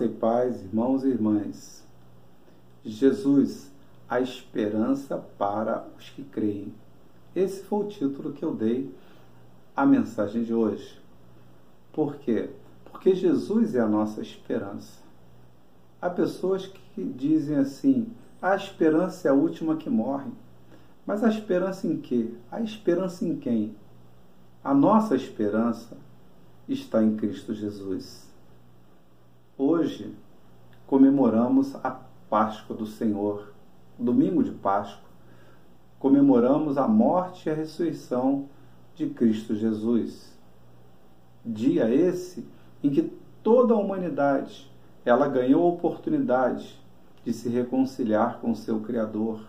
Graça e paz, irmãos e irmãs. Jesus, a esperança para os que creem. Esse foi o título que eu dei à mensagem de hoje. Por quê? Porque Jesus é a nossa esperança. Há pessoas que dizem assim: a esperança é a última que morre. Mas a esperança em quê? A esperança em quem? A nossa esperança está em Cristo Jesus. Hoje comemoramos a Páscoa do Senhor, domingo de Páscoa. Comemoramos a morte e a ressurreição de Cristo Jesus. Dia esse em que toda a humanidade ela ganhou a oportunidade de se reconciliar com seu Criador,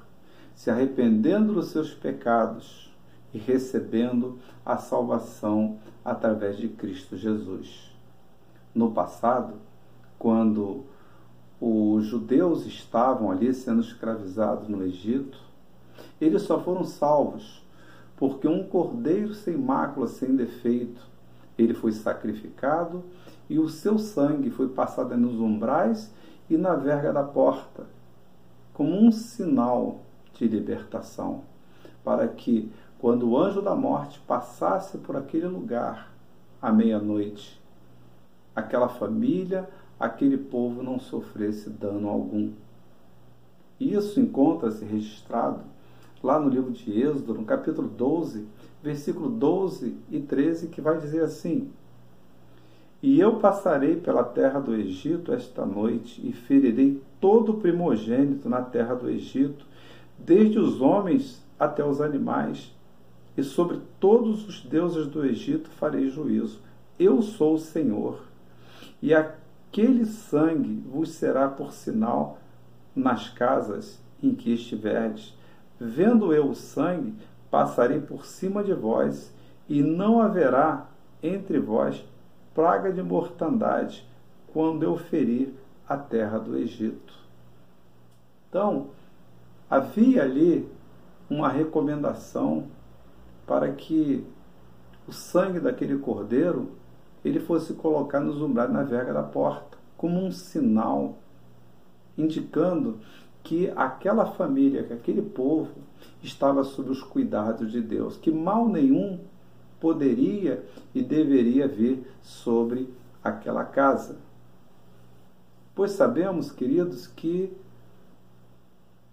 se arrependendo dos seus pecados e recebendo a salvação através de Cristo Jesus. No passado, quando os judeus estavam ali sendo escravizados no Egito, eles só foram salvos porque um cordeiro sem mácula, sem defeito, ele foi sacrificado e o seu sangue foi passado nos umbrais e na verga da porta, como um sinal de libertação, para que, quando o anjo da morte passasse por aquele lugar à meia-noite, aquela família aquele povo não sofresse dano algum. Isso encontra-se registrado lá no livro de Êxodo, no capítulo 12, versículo 12 e 13, que vai dizer assim: E eu passarei pela terra do Egito esta noite e ferirei todo o primogênito na terra do Egito, desde os homens até os animais, e sobre todos os deuses do Egito farei juízo. Eu sou o Senhor. E a aquele sangue vos será por sinal nas casas em que estiverdes. Vendo eu o sangue, passarei por cima de vós, e não haverá entre vós praga de mortandade quando eu ferir a terra do Egito. Então, havia ali uma recomendação para que o sangue daquele cordeiro ele fosse colocar nos umbrais na verga da porta, como um sinal indicando que aquela família, que aquele povo estava sob os cuidados de Deus, que mal nenhum poderia e deveria vir sobre aquela casa. Pois sabemos, queridos, que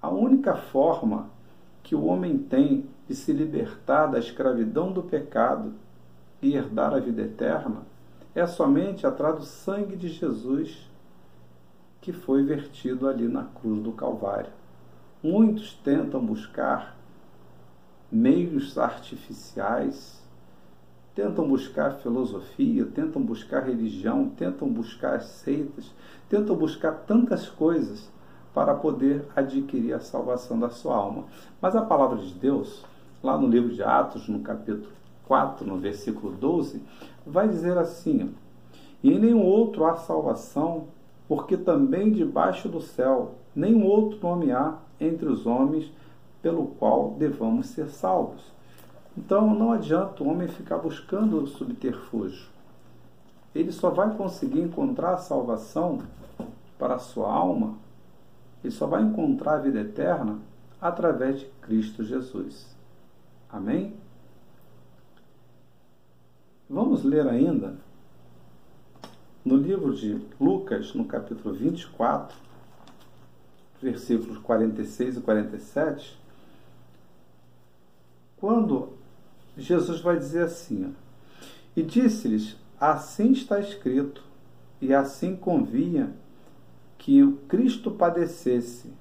a única forma que o homem tem de se libertar da escravidão do pecado e herdar a vida eterna é somente atrás do sangue de Jesus que foi vertido ali na cruz do Calvário. Muitos tentam buscar meios artificiais, tentam buscar filosofia, tentam buscar religião, tentam buscar seitas, tentam buscar tantas coisas para poder adquirir a salvação da sua alma. Mas a palavra de Deus, lá no livro de Atos, no capítulo 4, no versículo 12, vai dizer assim: E em nenhum outro há salvação, porque também debaixo do céu nenhum outro nome há entre os homens pelo qual devamos ser salvos. Então não adianta o homem ficar buscando subterfúgio. Ele só vai conseguir encontrar a salvação para a sua alma, ele só vai encontrar a vida eterna através de Cristo Jesus. Amém? Vamos ler ainda no livro de Lucas, no capítulo 24, versículos 46 e 47, quando Jesus vai dizer assim: E disse-lhes: Assim está escrito, e assim convinha que o Cristo padecesse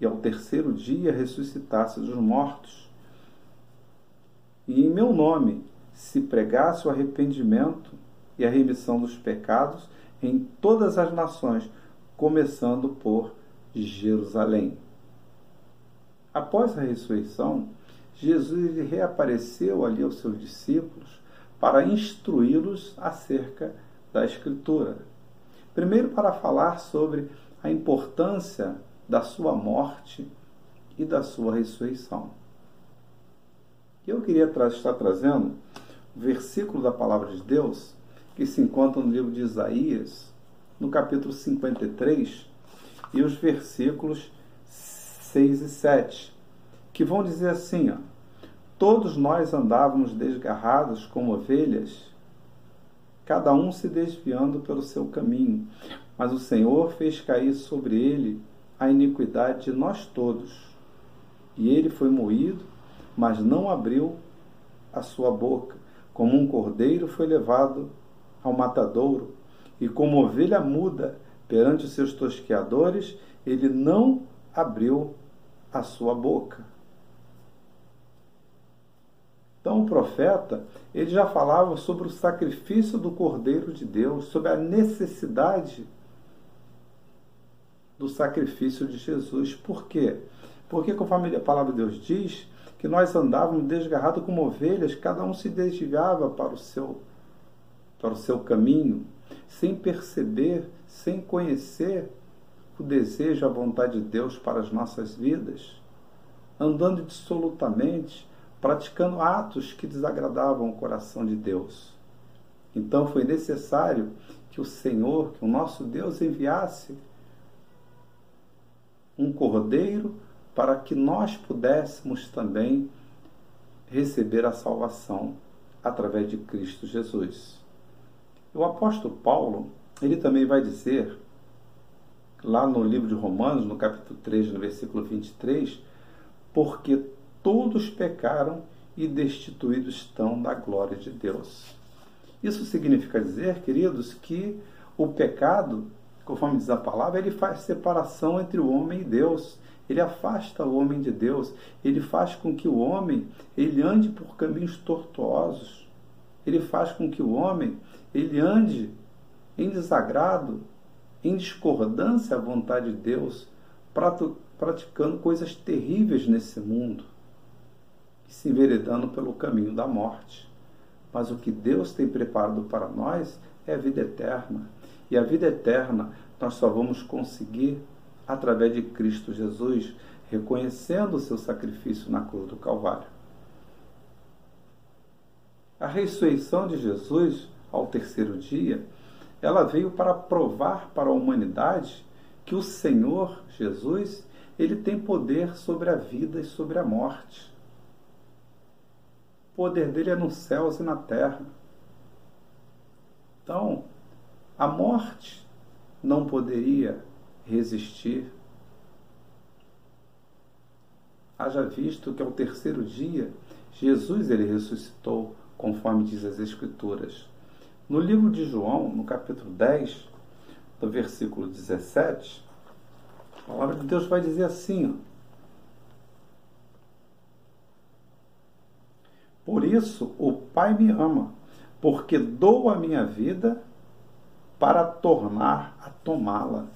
e ao terceiro dia ressuscitasse dos mortos. E em meu nome se pregasse o arrependimento e a remissão dos pecados em todas as nações, começando por Jerusalém. Após a ressurreição, Jesus reapareceu ali aos seus discípulos para instruí-los acerca da Escritura. Primeiro, para falar sobre a importância da sua morte e da sua ressurreição. Eu queria estar trazendo versículo da palavra de Deus que se encontra no livro de Isaías, no capítulo 53 e os versículos 6 e 7, que vão dizer assim: ó, Todos nós andávamos desgarrados como ovelhas, cada um se desviando pelo seu caminho, mas o Senhor fez cair sobre ele a iniquidade de nós todos. E ele foi moído, mas não abriu a sua boca. Como um cordeiro foi levado ao matadouro, e como ovelha muda perante os seus tosqueadores, ele não abriu a sua boca. Então o profeta, ele já falava sobre o sacrifício do Cordeiro de Deus, sobre a necessidade do sacrifício de Jesus. Por quê? Porque conforme a palavra de Deus diz, que nós andávamos desgarrados como ovelhas, cada um se desviava para o seu para o seu caminho, sem perceber, sem conhecer o desejo, a vontade de Deus para as nossas vidas, andando dissolutamente, praticando atos que desagradavam o coração de Deus. Então foi necessário que o Senhor, que o nosso Deus enviasse um cordeiro para que nós pudéssemos também receber a salvação através de Cristo Jesus. O apóstolo Paulo, ele também vai dizer, lá no livro de Romanos, no capítulo 3, no versículo 23, porque todos pecaram e destituídos estão da glória de Deus. Isso significa dizer, queridos, que o pecado, conforme diz a palavra, ele faz separação entre o homem e Deus. Ele afasta o homem de Deus. Ele faz com que o homem ele ande por caminhos tortuosos. Ele faz com que o homem ele ande em desagrado, em discordância à vontade de Deus, praticando coisas terríveis nesse mundo se enveredando pelo caminho da morte. Mas o que Deus tem preparado para nós é a vida eterna. E a vida eterna nós só vamos conseguir através de Cristo Jesus, reconhecendo o seu sacrifício na cruz do Calvário. A ressurreição de Jesus ao terceiro dia, ela veio para provar para a humanidade que o Senhor Jesus, ele tem poder sobre a vida e sobre a morte. O poder dele é nos céus e na terra. Então, a morte não poderia resistir. Haja visto que ao terceiro dia, Jesus ele ressuscitou, conforme diz as Escrituras. No livro de João, no capítulo 10, no versículo 17, a palavra de Deus vai dizer assim: Por isso o Pai me ama, porque dou a minha vida para tornar a tomá-la.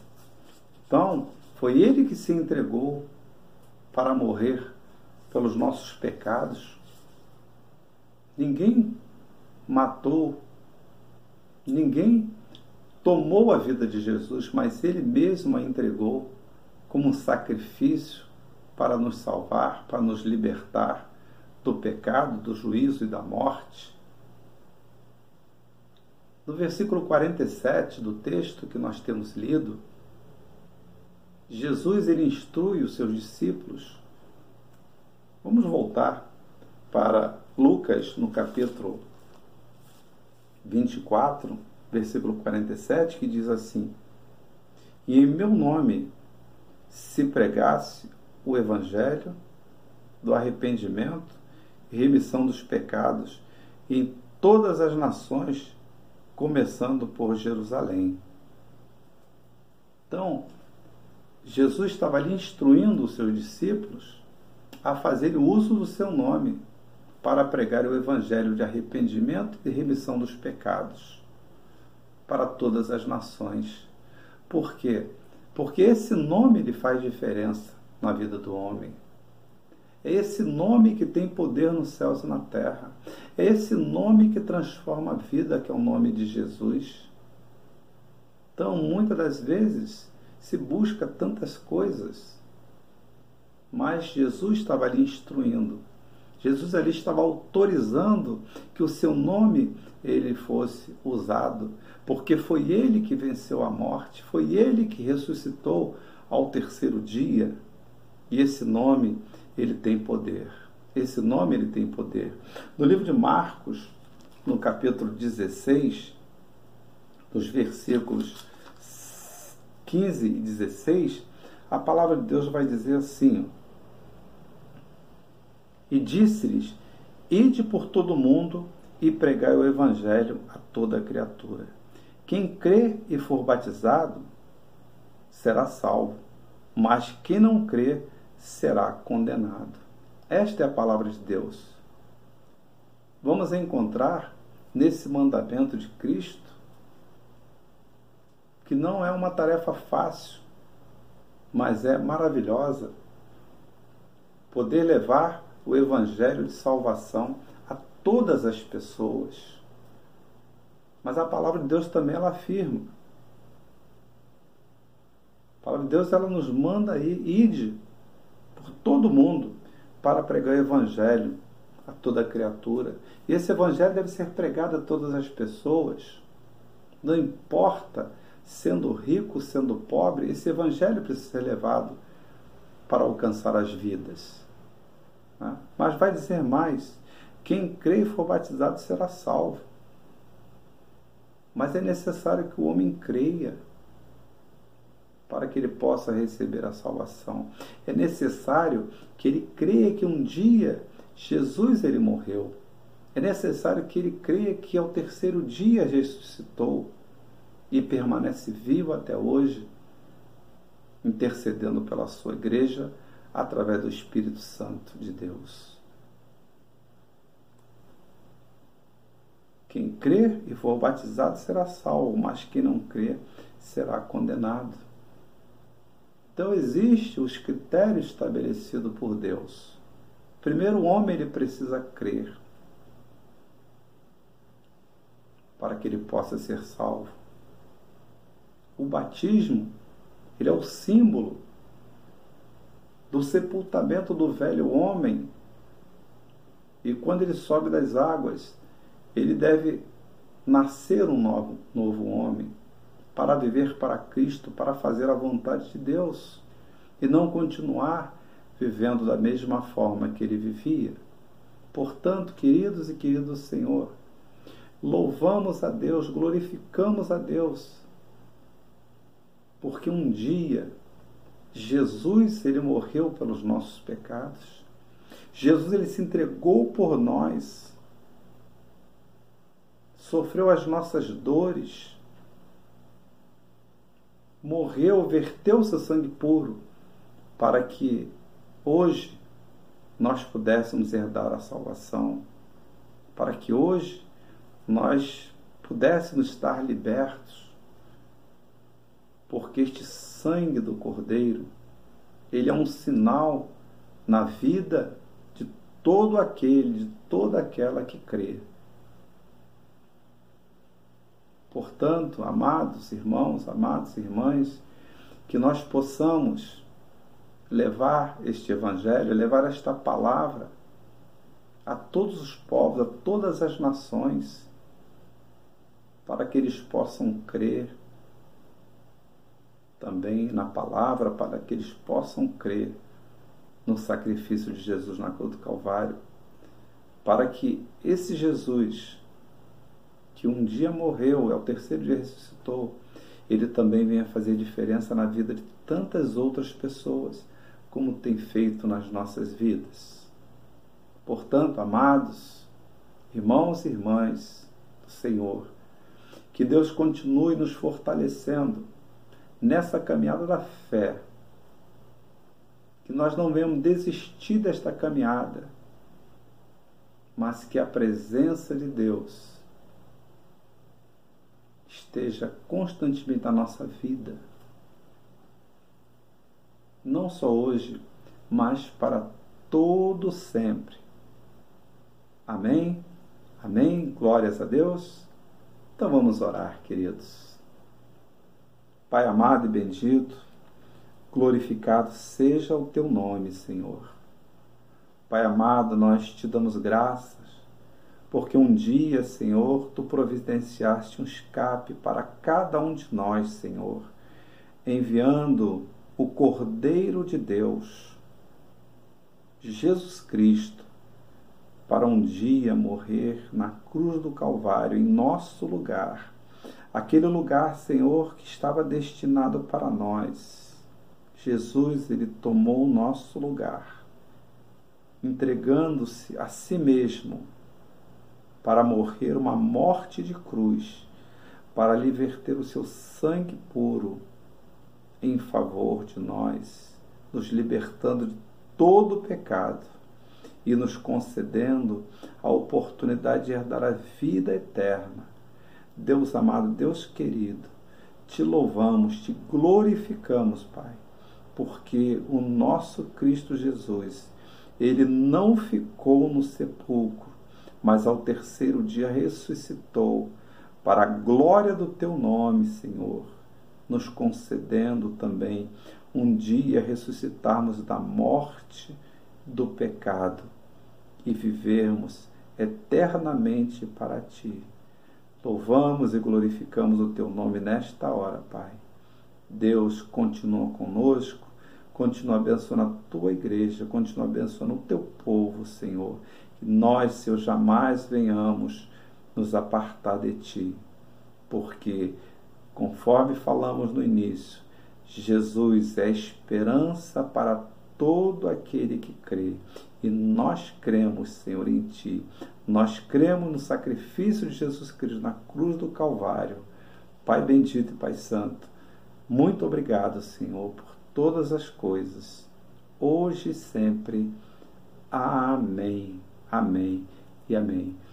Então, foi Ele que se entregou para morrer pelos nossos pecados. Ninguém matou, ninguém tomou a vida de Jesus, mas Ele mesmo a entregou como um sacrifício para nos salvar, para nos libertar do pecado, do juízo e da morte. No versículo 47 do texto que nós temos lido, Jesus ele instrui os seus discípulos. Vamos voltar para Lucas no capítulo 24, versículo 47, que diz assim: E em meu nome se pregasse o evangelho do arrependimento remissão dos pecados em todas as nações, começando por Jerusalém. Então, Jesus estava ali instruindo os seus discípulos a fazer uso do seu nome para pregar o evangelho de arrependimento e remissão dos pecados para todas as nações. Por quê? Porque esse nome lhe faz diferença na vida do homem. É esse nome que tem poder nos céus e na terra. É esse nome que transforma a vida, que é o nome de Jesus. Então, muitas das vezes, se busca tantas coisas, mas Jesus estava ali instruindo Jesus ali estava autorizando que o seu nome ele fosse usado, porque foi ele que venceu a morte, foi ele que ressuscitou ao terceiro dia. E esse nome, ele tem poder. Esse nome ele tem poder. No livro de Marcos, no capítulo 16, nos versículos 15 e 16, a palavra de Deus vai dizer assim: E disse-lhes: Ide por todo o mundo e pregai o evangelho a toda criatura. Quem crê e for batizado será salvo, mas quem não crê será condenado. Esta é a palavra de Deus. Vamos encontrar nesse mandamento de Cristo que não é uma tarefa fácil, mas é maravilhosa poder levar o evangelho de salvação a todas as pessoas. Mas a palavra de Deus também ela afirma. A palavra de Deus ela nos manda ir, ide por todo mundo para pregar o evangelho a toda criatura. E esse evangelho deve ser pregado a todas as pessoas. Não importa sendo rico, sendo pobre, esse evangelho precisa ser levado para alcançar as vidas. Né? Mas vai dizer mais: quem crê e for batizado será salvo. Mas é necessário que o homem creia para que ele possa receber a salvação. É necessário que ele creia que um dia Jesus ele morreu. É necessário que ele creia que ao terceiro dia ressuscitou e permanece vivo até hoje, intercedendo pela sua igreja através do Espírito Santo de Deus. Quem crê e for batizado será salvo, mas quem não crê será condenado. Então existe os critérios estabelecidos por Deus. Primeiro, o homem ele precisa crer para que ele possa ser salvo. O batismo, ele é o símbolo do sepultamento do velho homem. E quando ele sobe das águas, ele deve nascer um novo, novo homem para viver para Cristo, para fazer a vontade de Deus e não continuar vivendo da mesma forma que ele vivia. Portanto, queridos e queridos Senhor, louvamos a Deus, glorificamos a Deus porque um dia Jesus ele morreu pelos nossos pecados. Jesus ele se entregou por nós. Sofreu as nossas dores. Morreu, verteu seu sangue puro para que hoje nós pudéssemos herdar a salvação, para que hoje nós pudéssemos estar libertos porque este sangue do Cordeiro, ele é um sinal na vida de todo aquele, de toda aquela que crê. Portanto, amados irmãos, amadas irmãs, que nós possamos levar este evangelho, levar esta palavra a todos os povos, a todas as nações, para que eles possam crer também na palavra para que eles possam crer no sacrifício de Jesus na cruz do Calvário, para que esse Jesus, que um dia morreu, ao terceiro dia ressuscitou, ele também venha fazer diferença na vida de tantas outras pessoas, como tem feito nas nossas vidas. Portanto, amados, irmãos e irmãs do Senhor, que Deus continue nos fortalecendo nessa caminhada da fé. Que nós não venhamos desistir desta caminhada, mas que a presença de Deus esteja constantemente na nossa vida. Não só hoje, mas para todo sempre. Amém? Amém? Glórias a Deus. Então vamos orar, queridos. Pai amado e bendito, glorificado seja o teu nome, Senhor. Pai amado, nós te damos graças, porque um dia, Senhor, tu providenciaste um escape para cada um de nós, Senhor, enviando o Cordeiro de Deus, Jesus Cristo, para um dia morrer na cruz do Calvário em nosso lugar. Aquele lugar, Senhor, que estava destinado para nós. Jesus, ele tomou o nosso lugar, entregando-se a si mesmo para morrer uma morte de cruz, para lhe verter o seu sangue puro em favor de nós, nos libertando de todo o pecado e nos concedendo a oportunidade de herdar a vida eterna. Deus amado, Deus querido, te louvamos, te glorificamos, Pai, porque o nosso Cristo Jesus, ele não ficou no sepulcro, mas ao terceiro dia ressuscitou para a glória do teu nome, Senhor, nos concedendo também um dia ressuscitarmos da morte do pecado e vivermos eternamente para ti. Louvamos e glorificamos o teu nome nesta hora, Pai. Deus continua conosco, continua abençoando a tua igreja, continua abençoando o teu povo, Senhor. Que nós, Senhor, jamais venhamos nos apartar de ti, porque, conforme falamos no início, Jesus é esperança para todo aquele que crê. E nós cremos, Senhor, em Ti. Nós cremos no sacrifício de Jesus Cristo na cruz do Calvário. Pai bendito e Pai santo, muito obrigado, Senhor, por todas as coisas, hoje e sempre. Amém, amém e amém.